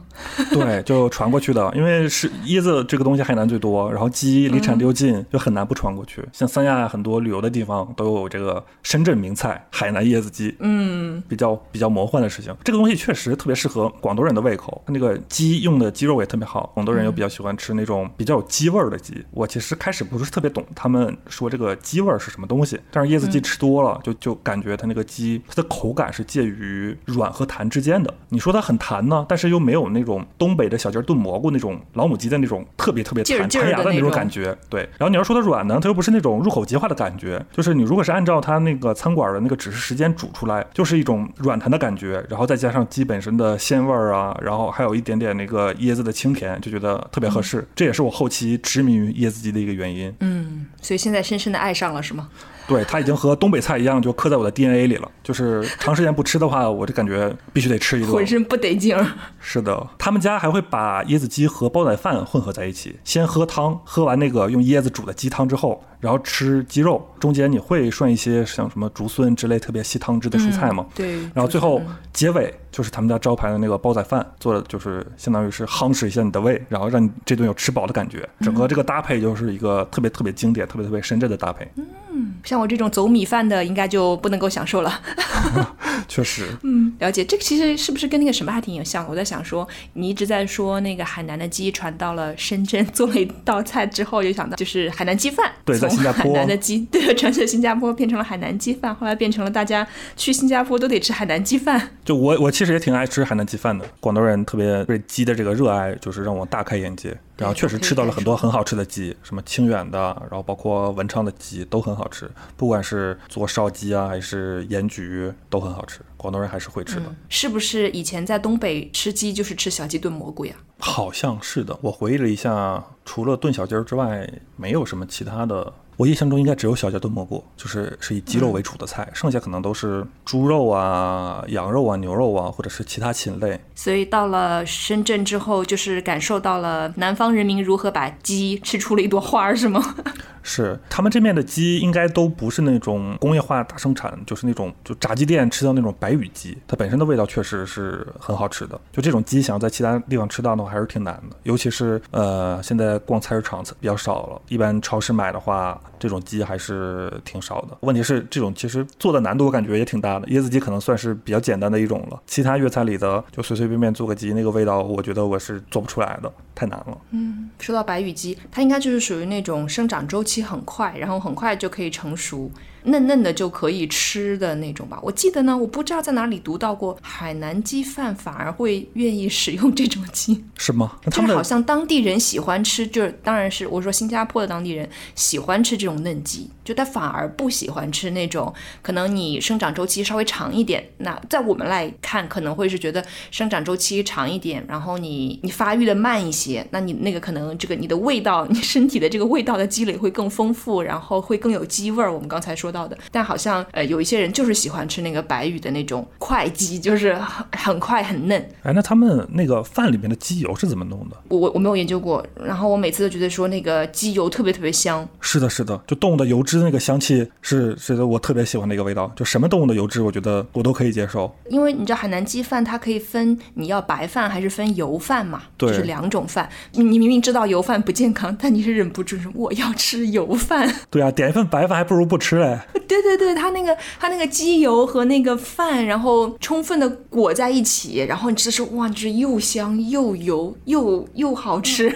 对，就传过去的，因为是椰子这个东西海南最多，然后鸡离产地又近，就很难不传过去。像三亚很多旅游的地方都有这个深圳名菜海南椰子鸡，嗯，比较比较魔幻的事情。这个东西确实特别适合广东人的胃口，那个鸡用的鸡肉也特别好，广东人又比较喜欢吃那种比较有鸡味儿的鸡。我其实开始不是特别懂他们说这个鸡味儿是什么东西，但是椰子鸡吃多了，就就感觉它那个鸡它的口感是介于软和弹之间的，你说它很弹呢，但是又没有那种东北的小鸡儿炖蘑菇那种老母鸡的那种特别特别弹弹牙的那种的那种感觉。对，然后你要说它软呢，它又不是那种入口即化的感觉，就是你如果是按照它那个餐馆的那个指示时间煮出来，就是一种软弹的感觉，然后再加上鸡本身的鲜味儿啊，然后还有一点点那个椰子的清甜，就觉得特别合适。这也是我后期痴迷于椰子鸡的一个原因。嗯，所以现在深深的爱上了是吗？对，它已经和东北菜一样，就刻在我的 DNA 里了。就是长时间不吃的话，我就感觉必须得吃一顿。浑身不得劲儿。是的，他们家还会把椰子鸡和煲仔饭混合在一起，先喝汤，喝完那个用椰子煮的鸡汤之后，然后吃鸡肉，中间你会涮一些像什么竹荪之类特别吸汤汁的蔬菜吗？对。然后最后结尾就是他们家招牌的那个煲仔饭，做的就是相当于是夯实一下你的胃，然后让你这顿有吃饱的感觉。整个这个搭配就是一个特别特别经典、特别特别深圳的搭配。嗯像我这种走米饭的，应该就不能够享受了。确实，嗯，了解。这个其实是不是跟那个什么还挺有像？我在想说，你一直在说那个海南的鸡传到了深圳，做了一道菜之后，就想到就是海南鸡饭。对在从新加坡海南的鸡对传去新加坡变成了海南鸡饭，后来变成了大家去新加坡都得吃海南鸡饭。就我我其实也挺爱吃海南鸡饭的，广东人特别对鸡的这个热爱，就是让我大开眼界。然后确实吃到了很多很好吃的鸡，什么清远的，然后包括文昌的鸡都很好吃，不管是做烧鸡啊还是盐焗都很好吃，广东人还是会吃的。是不是以前在东北吃鸡就是吃小鸡炖蘑菇呀？好像是的，我回忆了一下，除了炖小鸡儿之外，没有什么其他的。我印象中应该只有小鸡炖蘑菇，就是是以鸡肉为主的菜，剩下可能都是猪肉啊、羊肉啊、牛肉啊，或者是其他禽类。所以到了深圳之后，就是感受到了南方人民如何把鸡吃出了一朵花儿，是吗？是，他们这面的鸡应该都不是那种工业化大生产，就是那种就炸鸡店吃到那种白羽鸡，它本身的味道确实是很好吃的。就这种鸡想要在其他地方吃到的话，还是挺难的。尤其是呃，现在逛菜市场比较少了，一般超市买的话，这种鸡还是挺少的。问题是这种其实做的难度我感觉也挺大的。椰子鸡可能算是比较简单的一种了，其他粤菜里的就随随便便做个鸡，那个味道我觉得我是做不出来的，太难了。嗯说到白羽鸡，它应该就是属于那种生长周期很快，然后很快就可以成熟，嫩嫩的就可以吃的那种吧。我记得呢，我不知道在哪里读到过，海南鸡饭反而会愿意使用这种鸡，是吗？那他就是好像当地人喜欢吃，就是当然是我说新加坡的当地人喜欢吃这种嫩鸡，就他反而不喜欢吃那种可能你生长周期稍微长一点。那在我们来看，可能会是觉得生长周期长一点，然后你你发育的慢一些，那你那个可能这个你的味道，你身体的这个味道的积累会更丰富，然后会更有鸡味儿。我们刚才说到的，但好像呃有一些人就是喜欢吃那个白羽的那种快鸡，就是很很快很嫩。哎，那他们那个饭里面的鸡油是怎么弄的？我我我没有研究过，然后我每次都觉得说那个鸡油特别特别香，是的，是的，就动物的油脂那个香气是是的，我特别喜欢的一个味道。就什么动物的油脂，我觉得我都可以接受。因为你知道海南鸡饭它可以分你要白饭还是分油饭嘛，对就是两种饭。你你明明知道油饭不健康，但你是忍不住说我要吃油饭。对啊，点一份白饭还不如不吃嘞。对对对，它那个它那个鸡油和那个饭，然后充分的裹在一起，然后你吃的时候哇，就是又香又油又又好吃，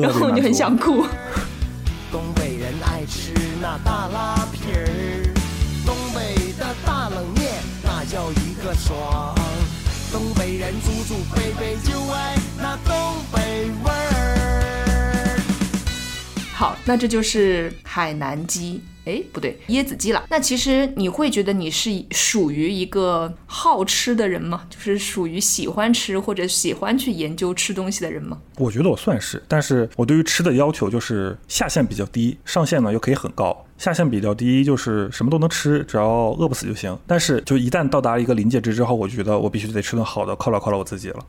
然后你就很想 哭。东北人爱吃那大拉皮儿，东北的大冷面那叫一个爽。东北人祖祖辈辈就爱那东北味儿。好，那这就是海南鸡。哎，不对，椰子鸡了。那其实你会觉得你是属于一个好吃的人吗？就是属于喜欢吃或者喜欢去研究吃东西的人吗？我觉得我算是，但是我对于吃的要求就是下限比较低，上限呢又可以很高。下限比较低就是什么都能吃，只要饿不死就行。但是就一旦到达一个临界值之后，我觉得我必须得吃顿好的，犒劳犒劳我自己了。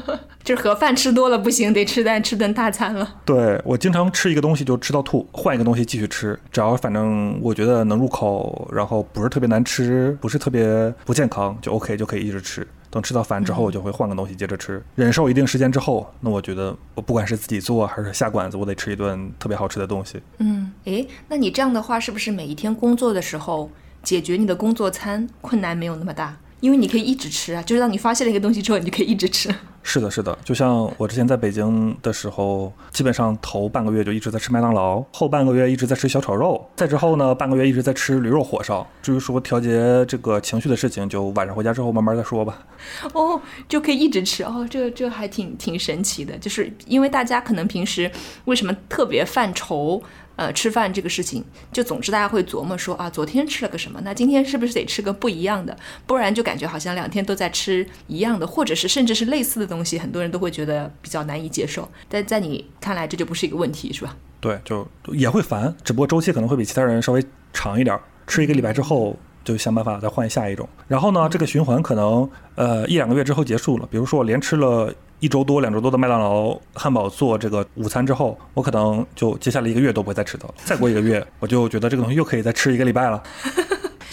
就是盒饭吃多了不行，得吃顿吃顿大餐了。对我经常吃一个东西就吃到吐，换一个东西继续吃，只要反正我觉得能入口，然后不是特别难吃，不是特别不健康，就 OK 就可以一直吃。等吃到烦之后，我就会换个东西接着吃。忍受一定时间之后，那我觉得我不管是自己做还是下馆子，我得吃一顿特别好吃的东西。嗯，诶，那你这样的话，是不是每一天工作的时候，解决你的工作餐困难没有那么大？因为你可以一直吃啊，就是当你发现了一个东西之后，你就可以一直吃。是的，是的，就像我之前在北京的时候，基本上头半个月就一直在吃麦当劳，后半个月一直在吃小炒肉，再之后呢，半个月一直在吃驴肉火烧。至于说调节这个情绪的事情，就晚上回家之后慢慢再说吧。哦，就可以一直吃哦，这这还挺挺神奇的，就是因为大家可能平时为什么特别犯愁？呃，吃饭这个事情，就总之大家会琢磨说啊，昨天吃了个什么，那今天是不是得吃个不一样的？不然就感觉好像两天都在吃一样的，或者是甚至是类似的东西，很多人都会觉得比较难以接受。但在你看来，这就不是一个问题，是吧？对，就也会烦，只不过周期可能会比其他人稍微长一点，吃一个礼拜之后就想办法再换下一种。然后呢，这个循环可能呃一两个月之后结束了。比如说我连吃了。一周多、两周多的麦当劳汉堡做这个午餐之后，我可能就接下来一个月都不会再吃的了。再过一个月，我就觉得这个东西又可以再吃一个礼拜了。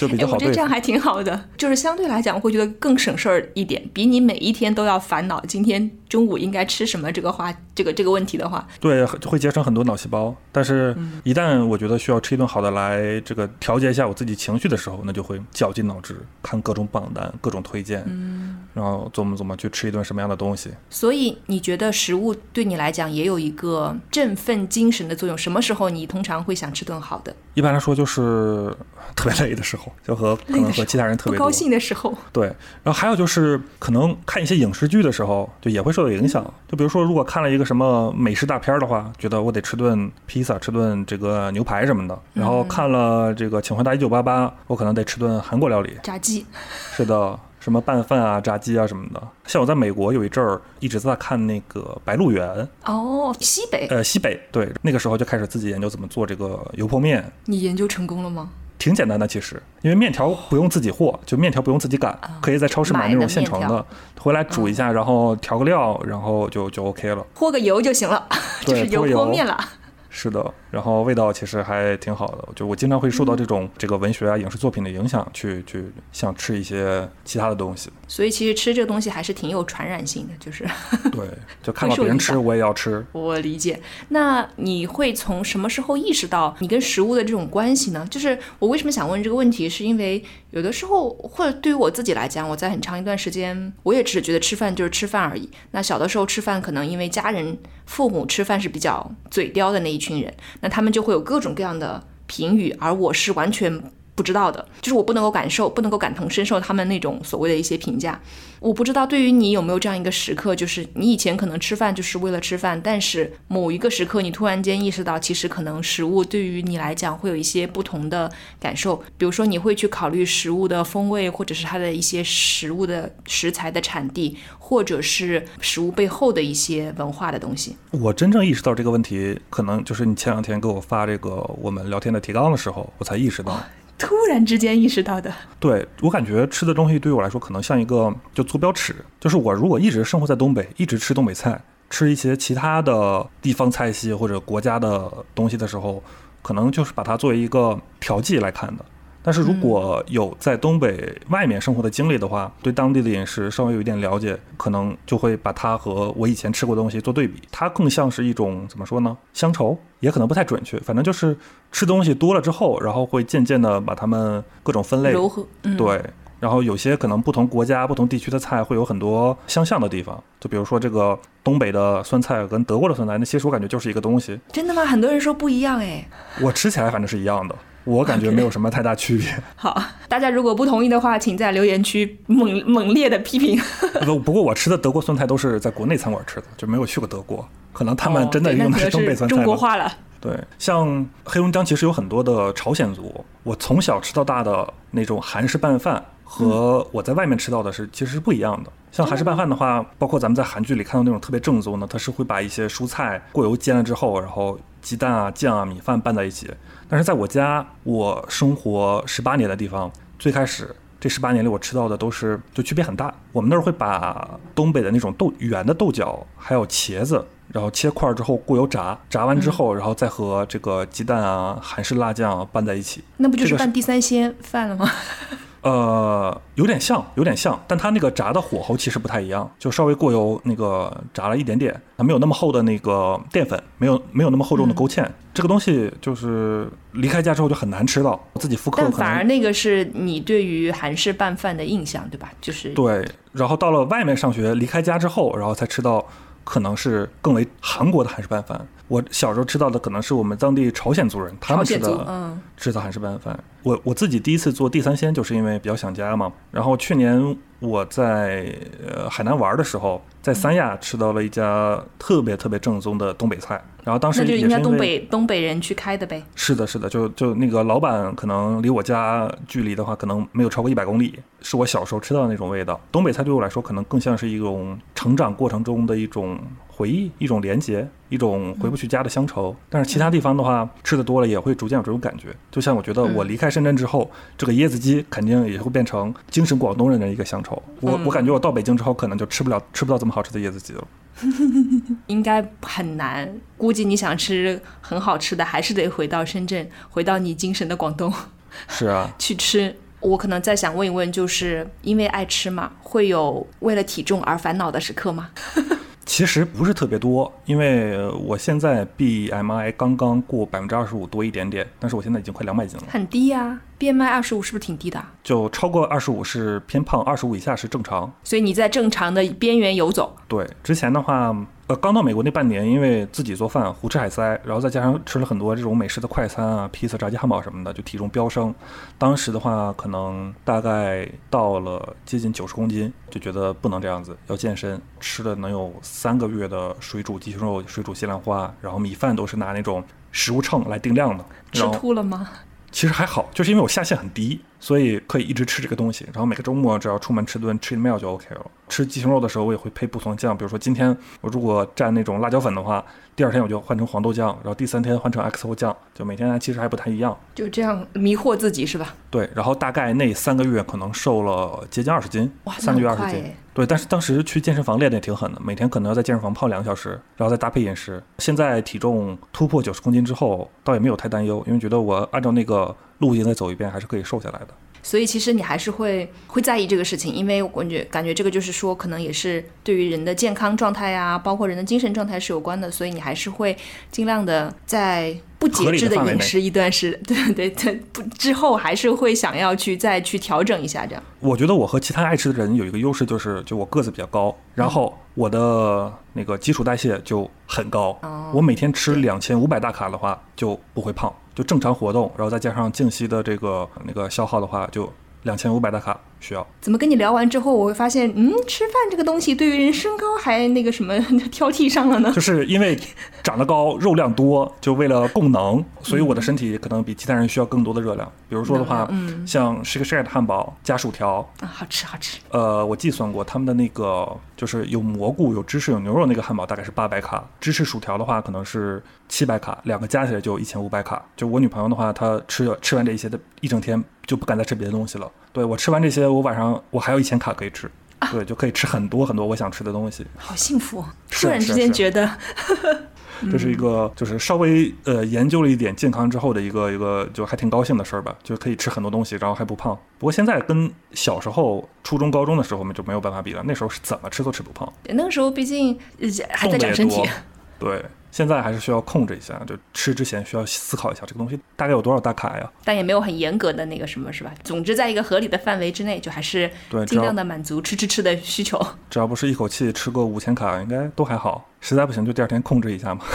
就比较好，我觉得这样还挺好的，就是相对来讲我会觉得更省事儿一点，比你每一天都要烦恼今天中午应该吃什么这个话，这个这个问题的话，对，会节省很多脑细胞。但是，一旦我觉得需要吃一顿好的来这个调节一下我自己情绪的时候，那就会绞尽脑汁看各种榜单、各种推荐，嗯，然后琢磨琢磨去吃一顿什么样的东西。所以，你觉得食物对你来讲也有一个振奋精神的作用？什么时候你通常会想吃顿好的？一般来说就是特别累的时候。就和可能和其他人特别高兴的时候，对，然后还有就是可能看一些影视剧的时候，就也会受到影响。就比如说，如果看了一个什么美食大片的话，觉得我得吃顿披萨，吃顿这个牛排什么的。然后看了这个《请回答一九八八》，我可能得吃顿韩国料理，炸鸡。是的，什么拌饭啊、炸鸡啊什么的。像我在美国有一阵儿一直在看那个《白鹿原》哦，西北，呃，西北，对，那个时候就开始自己研究怎么做这个油泼面。你研究成功了吗？挺简单的，其实，因为面条不用自己和，就面条不用自己擀，可以在超市买那种现成的，回来煮一下，然后调个料，然后就就 OK 了，和个油就行了，就是油泼面了。是的，然后味道其实还挺好的。就我经常会受到这种这个文学啊、影视作品的影响，去去想吃一些其他的东西。所以其实吃这个东西还是挺有传染性的，就是对，就看到别人吃我也要吃。我理解。那你会从什么时候意识到你跟食物的这种关系呢？就是我为什么想问这个问题，是因为有的时候，或者对于我自己来讲，我在很长一段时间，我也只是觉得吃饭就是吃饭而已。那小的时候吃饭，可能因为家人。父母吃饭是比较嘴刁的那一群人，那他们就会有各种各样的评语，而我是完全。不知道的，就是我不能够感受，不能够感同身受他们那种所谓的一些评价。我不知道对于你有没有这样一个时刻，就是你以前可能吃饭就是为了吃饭，但是某一个时刻你突然间意识到，其实可能食物对于你来讲会有一些不同的感受。比如说你会去考虑食物的风味，或者是它的一些食物的食材的产地，或者是食物背后的一些文化的东西。我真正意识到这个问题，可能就是你前两天给我发这个我们聊天的提纲的时候，我才意识到。突然之间意识到的，对我感觉吃的东西对于我来说可能像一个就坐标尺，就是我如果一直生活在东北，一直吃东北菜，吃一些其他的地方菜系或者国家的东西的时候，可能就是把它作为一个调剂来看的。但是如果有在东北外面生活的经历的话，对当地的饮食稍微有一点了解，可能就会把它和我以前吃过的东西做对比。它更像是一种怎么说呢？乡愁也可能不太准确，反正就是吃东西多了之后，然后会渐渐的把它们各种分类柔和。对，然后有些可能不同国家、不同地区的菜会有很多相像的地方，就比如说这个东北的酸菜跟德国的酸菜，那其实我感觉就是一个东西。真的吗？很多人说不一样哎。我吃起来反正是一样的。我感觉没有什么太大区别。好，大家如果不同意的话，请在留言区猛猛烈的批评。不不过我吃的德国酸菜都是在国内餐馆吃的，就没有去过德国。可能他们真的用的是东北酸菜。中国化了。对，像黑龙江其实有很多的朝鲜族。我从小吃到大的那种韩式拌饭，和我在外面吃到的是其实是不一样的。像韩式拌饭的话，包括咱们在韩剧里看到那种特别正宗的，它是会把一些蔬菜过油煎了之后，然后鸡蛋啊、酱啊、米饭拌在一起。但是在我家，我生活十八年的地方，最开始这十八年里，我吃到的都是就区别很大。我们那儿会把东北的那种豆圆的豆角，还有茄子，然后切块之后过油炸，炸完之后，然后再和这个鸡蛋啊、韩式辣酱拌在一起。那不就是拌地三鲜饭了吗？呃，有点像，有点像，但它那个炸的火候其实不太一样，就稍微过油那个炸了一点点，它没有那么厚的那个淀粉，没有没有那么厚重的勾芡。这个东西就是离开家之后就很难吃到，自己复刻但反而那个是你对于韩式拌饭的印象，对吧？就是对。然后到了外面上学，离开家之后，然后才吃到可能是更为韩国的韩式拌饭。我小时候吃到的可能是我们当地朝鲜族人他们吃的，嗯，吃的韩式拌饭。我我自己第一次做地三鲜，就是因为比较想家嘛。然后去年我在呃海南玩的时候，在三亚吃到了一家特别特别正宗的东北菜。然后当时那就应该东北东北人去开的呗。是的，是的，就就那个老板可能离我家距离的话，可能没有超过一百公里，是我小时候吃到的那种味道。东北菜对我来说，可能更像是一种成长过程中的一种回忆，一种连结，一种回不去家的乡愁。但是其他地方的话，吃的多了也会逐渐有这种感觉。就像我觉得我离开深圳之后，这个椰子鸡肯定也会变成精神广东人的一个乡愁。我我感觉我到北京之后，可能就吃不了吃不到这么好吃的椰子鸡了。应该很难，估计你想吃很好吃的，还是得回到深圳，回到你精神的广东 是啊，去吃。我可能再想问一问，就是因为爱吃嘛，会有为了体重而烦恼的时刻吗？其实不是特别多，因为我现在 BMI 刚刚过百分之二十五多一点点，但是我现在已经快两百斤了，很低呀、BMI 二十五是不是挺低的啊？就超过二十五是偏胖，二十五以下是正常。所以你在正常的边缘游走。对，之前的话，呃，刚到美国那半年，因为自己做饭，胡吃海塞，然后再加上吃了很多这种美式的快餐啊、披萨、炸鸡汉堡什么的，就体重飙升。当时的话，可能大概到了接近九十公斤，就觉得不能这样子，要健身。吃了能有三个月的水煮鸡胸肉、水煮西兰花，然后米饭都是拿那种食物秤来定量的。吃吐了吗？其实还好，就是因为我下限很低，所以可以一直吃这个东西。然后每个周末只要出门吃顿 cheat meal 就 OK 了。吃鸡胸肉的时候，我也会配不同的酱，比如说今天我如果蘸那种辣椒粉的话，第二天我就换成黄豆酱，然后第三天换成 XO 酱，就每天其实还不太一样。就这样迷惑自己是吧？对，然后大概那三个月可能瘦了接近二十斤哇，三个月二十斤。对，但是当时去健身房练的也挺狠的，每天可能要在健身房泡两个小时，然后再搭配饮食。现在体重突破九十公斤之后，倒也没有太担忧，因为觉得我按照那个路径再走一遍，还是可以瘦下来的。所以其实你还是会会在意这个事情，因为我感觉感觉这个就是说，可能也是对于人的健康状态呀、包括人的精神状态是有关的，所以你还是会尽量的在不节制的饮食一段时，对对对，不之后还是会想要去再去调整一下这样。我觉得我和其他爱吃的人有一个优势，就是就我个子比较高，然后我的那个基础代谢就很高。哦我每天吃对两千五百大卡的话就不会胖，就正常活动，然后再加上静息的这个那个消耗的话，就两千五百大卡。需要。怎么跟你聊完之后，我会发现，嗯，吃饭这个东西对于人身高还那个什么 挑剔上了呢？就是因为长得高，肉量多，就为了供能，所以我的身体可能比其他人需要更多的热量。比如说的话，嗯像 Shake Shack 的汉堡加薯条，啊，好吃好吃。呃，我计算过他们的那个就是有蘑菇、有芝士、有牛肉那个汉堡大概是八百卡，芝士薯条的话可能是七百卡，两个加起来就一千五百卡。就我女朋友的话，她吃吃完这一些的一整天就不敢再吃别的东西了。对我吃完这些，我晚上我还有一千卡可以吃，对，就可以吃很多很多我想吃的东西。好幸福突然之间觉得，这是一个就是稍微呃研究了一点健康之后的一个一个就还挺高兴的事儿吧，就可以吃很多东西，然后还不胖。不过现在跟小时候初中高中的时候我们就没有办法比了，那时候是怎么吃都吃不胖，那个时候毕竟呃还在长身体，。对，现在还是需要控制一下，就吃之前需要思考一下这个东西大概有多少大卡呀？但也没有很严格的那个什么，是吧？总之，在一个合理的范围之内，就还是对，尽量的满足吃吃吃的需求。只要不是一口气吃个五千卡，应该都还好。实在不行就第二天控制一下嘛，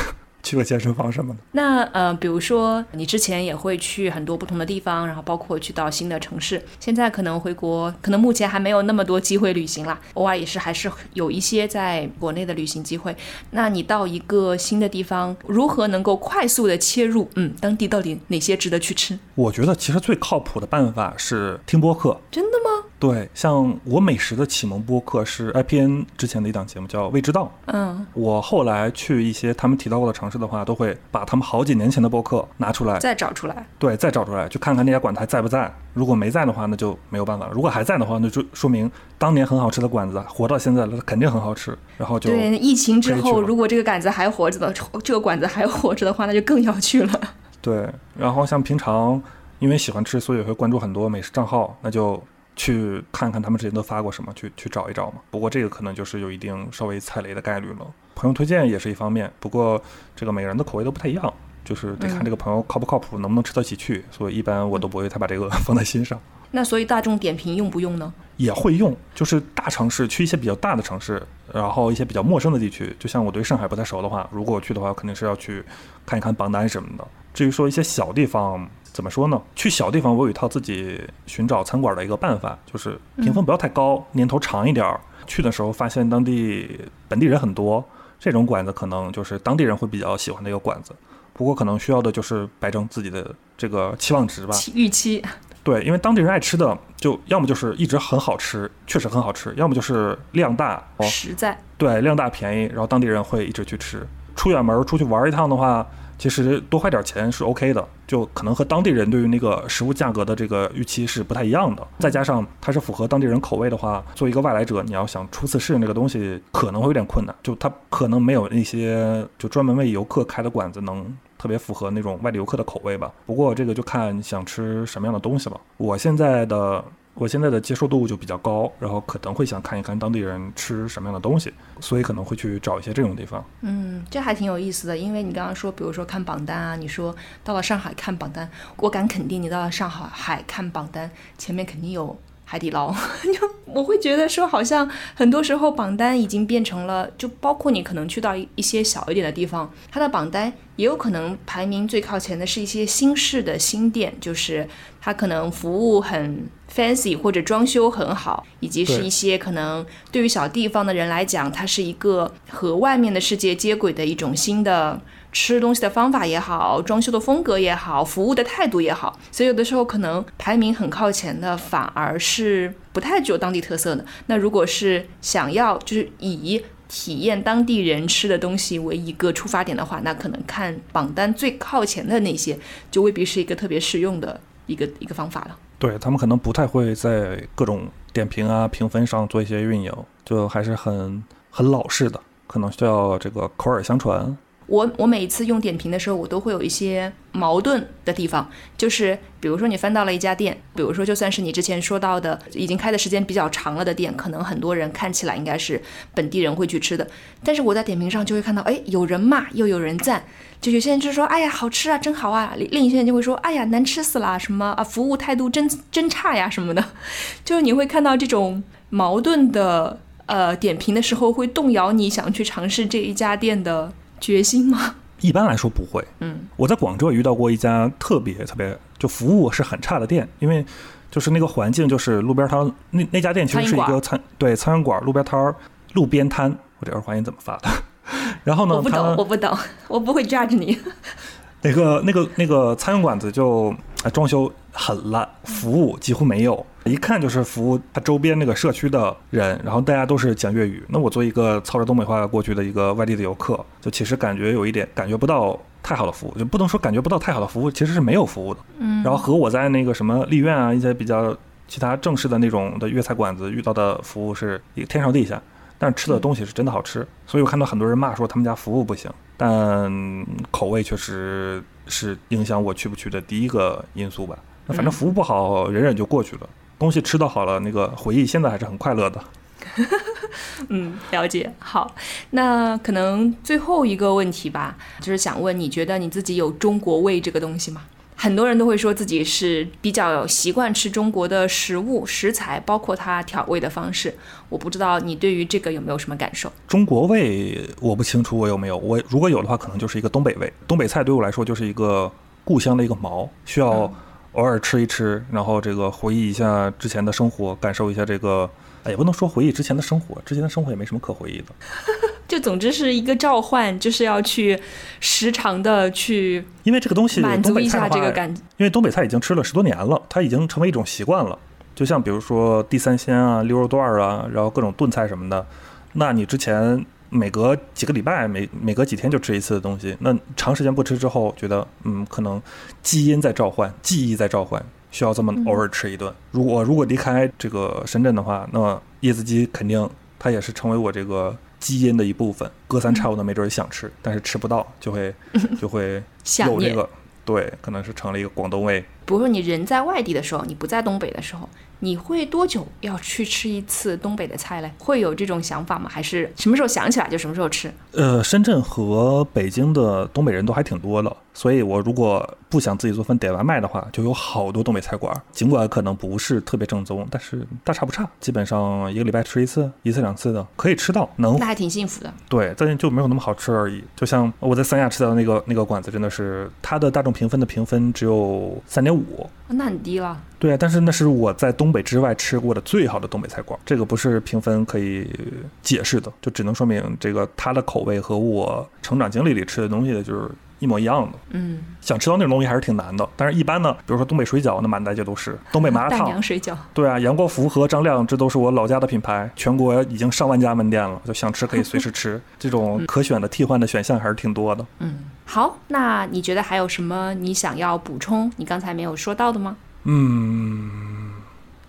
去个健身房什么的。那呃，比如说你之前也会去很多不同的地方，然后包括去到新的城市。现在可能回国，可能目前还没有那么多机会旅行啦，偶尔也是还是有一些在国内的旅行机会。那你到一个新的地方，如何能够快速的切入？嗯，当地到底哪些值得去吃？我觉得其实最靠谱的办法是听播客。真的吗？对，像我美食的启蒙播客是 IPN 之前的一档节目叫《未知道》。嗯，我后来去一些他们提到过的城市的话，都会把他们好几年前的播客拿出来，再找出来。对，再找出来，就看看那家馆子还在不在。如果没在的话，那就没有办法了；如果还在的话，那就说明当年很好吃的馆子活到现在了，它肯定很好吃。然后就对，疫情之后，如果这个馆子还活着的，这个馆子还活着的话，那就更要去了。对，然后像平常因为喜欢吃，所以会关注很多美食账号，那就去看看他们之前都发过什么，去去找一找嘛。不过这个可能就是有一定稍微踩雷的概率了。朋友推荐也是一方面，不过这个每个人的口味都不太一样，就是得看这个朋友靠不靠谱，能不能吃得起去。所以一般我都不会太把这个放在心上。那所以大众点评用不用呢？也会用，就是大城市去一些比较大的城市，然后一些比较陌生的地区，就像我对上海不太熟的话，如果我去的话，肯定是要去看一看榜单什么的。至于说一些小地方，怎么说呢？去小地方，我有一套自己寻找餐馆的一个办法，就是评分不要太高，年头长一点儿。去的时候发现当地本地人很多，这种馆子可能就是当地人会比较喜欢的一个馆子。不过可能需要的就是摆正自己的这个期望值吧，预期。对，因为当地人爱吃的，就要么就是一直很好吃，确实很好吃；要么就是量大、实在。对，量大便宜，然后当地人会一直去吃。出远门出去玩一趟的话，其实多花点钱是 OK 的，就可能和当地人对于那个食物价格的这个预期是不太一样的。再加上它是符合当地人口味的话，作为一个外来者，你要想初次适应这个东西，可能会有点困难。就它可能没有那些就专门为游客开的馆子能。特别符合那种外地游客的口味吧。不过这个就看想吃什么样的东西了。我现在的我现在的接受度就比较高，然后可能会想看一看当地人吃什么样的东西，所以可能会去找一些这种地方。嗯，这还挺有意思的。因为你刚刚说，比如说看榜单啊，你说到了上海看榜单，我敢肯定，你到了上海海看榜单，前面肯定有。海底捞，就我会觉得说，好像很多时候榜单已经变成了，就包括你可能去到一一些小一点的地方，它的榜单也有可能排名最靠前的是一些新式的新店，就是它可能服务很 fancy 或者装修很好，以及是一些可能对于小地方的人来讲，它是一个和外面的世界接轨的一种新的。吃东西的方法也好，装修的风格也好，服务的态度也好，所以有的时候可能排名很靠前的反而是不太具有当地特色的。那如果是想要就是以体验当地人吃的东西为一个出发点的话，那可能看榜单最靠前的那些就未必是一个特别适用的一个一个方法了。对他们可能不太会在各种点评啊评分上做一些运营，就还是很很老式的，可能需要这个口耳相传。我我每一次用点评的时候，我都会有一些矛盾的地方，就是比如说你翻到了一家店，比如说就算是你之前说到的已经开的时间比较长了的店，可能很多人看起来应该是本地人会去吃的，但是我在点评上就会看到，哎，有人骂又有人赞，就有些人就说，哎呀好吃啊，真好啊，另一些人就会说，哎呀难吃死了，什么啊服务态度真真差呀什么的，就是你会看到这种矛盾的呃点评的时候，会动摇你想去尝试这一家店的。决心吗？一般来说不会。嗯，我在广州也遇到过一家特别特别就服务是很差的店，因为就是那个环境就是路边摊，那那家店其实是一个餐对餐馆路边摊儿路边摊，我这儿发音怎么发的？然后呢？我不懂，我不懂，我不会 judge 你。那个那个那个餐馆子就装修很烂，服务几乎没有。一看就是服务他周边那个社区的人，然后大家都是讲粤语。那我作为一个操着东北话过去的一个外地的游客，就其实感觉有一点感觉不到太好的服务，就不能说感觉不到太好的服务，其实是没有服务的。嗯。然后和我在那个什么丽苑啊一些比较其他正式的那种的粤菜馆子遇到的服务是一个天上地下，但是吃的东西是真的好吃。所以我看到很多人骂说他们家服务不行，但口味确实是影响我去不去的第一个因素吧。那反正服务不好，忍忍就过去了。东西吃的好了，那个回忆现在还是很快乐的。嗯，了解。好，那可能最后一个问题吧，就是想问，你觉得你自己有中国味这个东西吗？很多人都会说自己是比较习惯吃中国的食物食材，包括它调味的方式。我不知道你对于这个有没有什么感受？中国味我不清楚我有没有，我如果有的话，可能就是一个东北味。东北菜对我来说就是一个故乡的一个毛，需要。偶尔吃一吃，然后这个回忆一下之前的生活，感受一下这个，哎也不能说回忆之前的生活，之前的生活也没什么可回忆的。就总之是一个召唤，就是要去时常的去，因为这个东西满足一下这个感觉。因为东北菜已经吃了十多年了，它已经成为一种习惯了。就像比如说地三鲜啊、溜肉段啊，然后各种炖菜什么的，那你之前。每隔几个礼拜，每每隔几天就吃一次的东西，那长时间不吃之后，觉得嗯，可能基因在召唤，记忆在召唤，需要这么偶尔吃一顿。如果如果离开这个深圳的话，那椰子鸡肯定它也是成为我这个基因的一部分。隔三差五的没准想吃，但是吃不到，就会 就会有这个对，可能是成了一个广东味。比如说你人在外地的时候，你不在东北的时候，你会多久要去吃一次东北的菜嘞？会有这种想法吗？还是什么时候想起来就什么时候吃？呃，深圳和北京的东北人都还挺多的，所以我如果不想自己做饭点外卖的话，就有好多东北菜馆。尽管可能不是特别正宗，但是大差不差，基本上一个礼拜吃一次，一次两次的可以吃到，能那还挺幸福的。对，但就没有那么好吃而已。就像我在三亚吃到的那个那个馆子，真的是它的大众评分的评分只有三点五。哦那很低了。对啊，但是那是我在东北之外吃过的最好的东北菜馆，这个不是评分可以解释的，就只能说明这个它的口味和我成长经历里吃的东西就是一模一样的。嗯，想吃到那种东西还是挺难的，但是一般呢，比如说东北水饺，那满大街都是；东北麻辣蛋烫，娘水饺。对啊，杨国福和张亮，这都是我老家的品牌，全国已经上万家门店了，就想吃可以随时吃。这种可选的替换的选项还是挺多的。嗯，好，那你觉得还有什么你想要补充？你刚才没有说到的吗？嗯，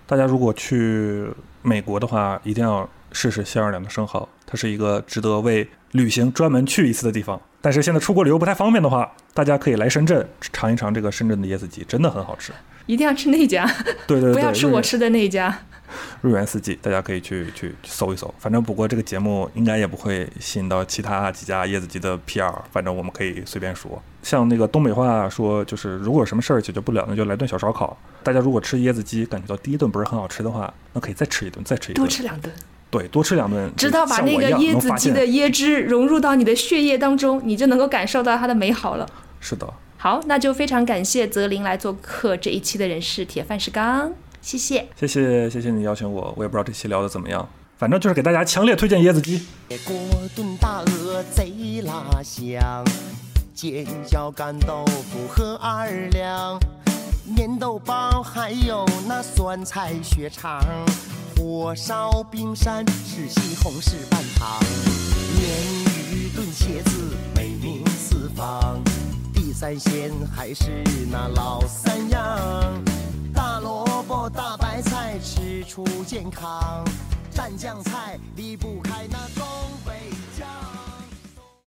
大家如果去美国的话，一定要试试新奥尔良的生蚝，它是一个值得为旅行专门去一次的地方。但是现在出国旅游不太方便的话，大家可以来深圳尝一尝这个深圳的椰子鸡，真的很好吃。一定要吃那家，对对对，不要吃我吃的那家。入园四季，大家可以去去搜一搜。反正不过这个节目应该也不会吸引到其他几家椰子鸡的 PR，反正我们可以随便说。像那个东北话说，就是如果有什么事儿解决不了，那就来顿小烧烤。大家如果吃椰子鸡感觉到第一顿不是很好吃的话，那可以再吃一顿，再吃一顿，多吃两顿，对，多吃两顿，直到把那个椰子鸡的椰汁融入到你的血液当中，你就能够感受到它的美好了。是的，好，那就非常感谢泽林来做客这一期的人是铁饭石钢，谢谢。谢谢谢谢你邀请我，我也不知道这期聊的怎么样，反正就是给大家强烈推荐椰子鸡。锅炖大鹅贼拉香，尖椒干豆腐和二两，粘豆包还有那酸菜血肠，火烧冰山是西红柿拌糖，鲶鱼炖茄子美名四方，地三鲜还是那老三样，大萝卜大白菜吃出健康，蘸酱菜离不开那东。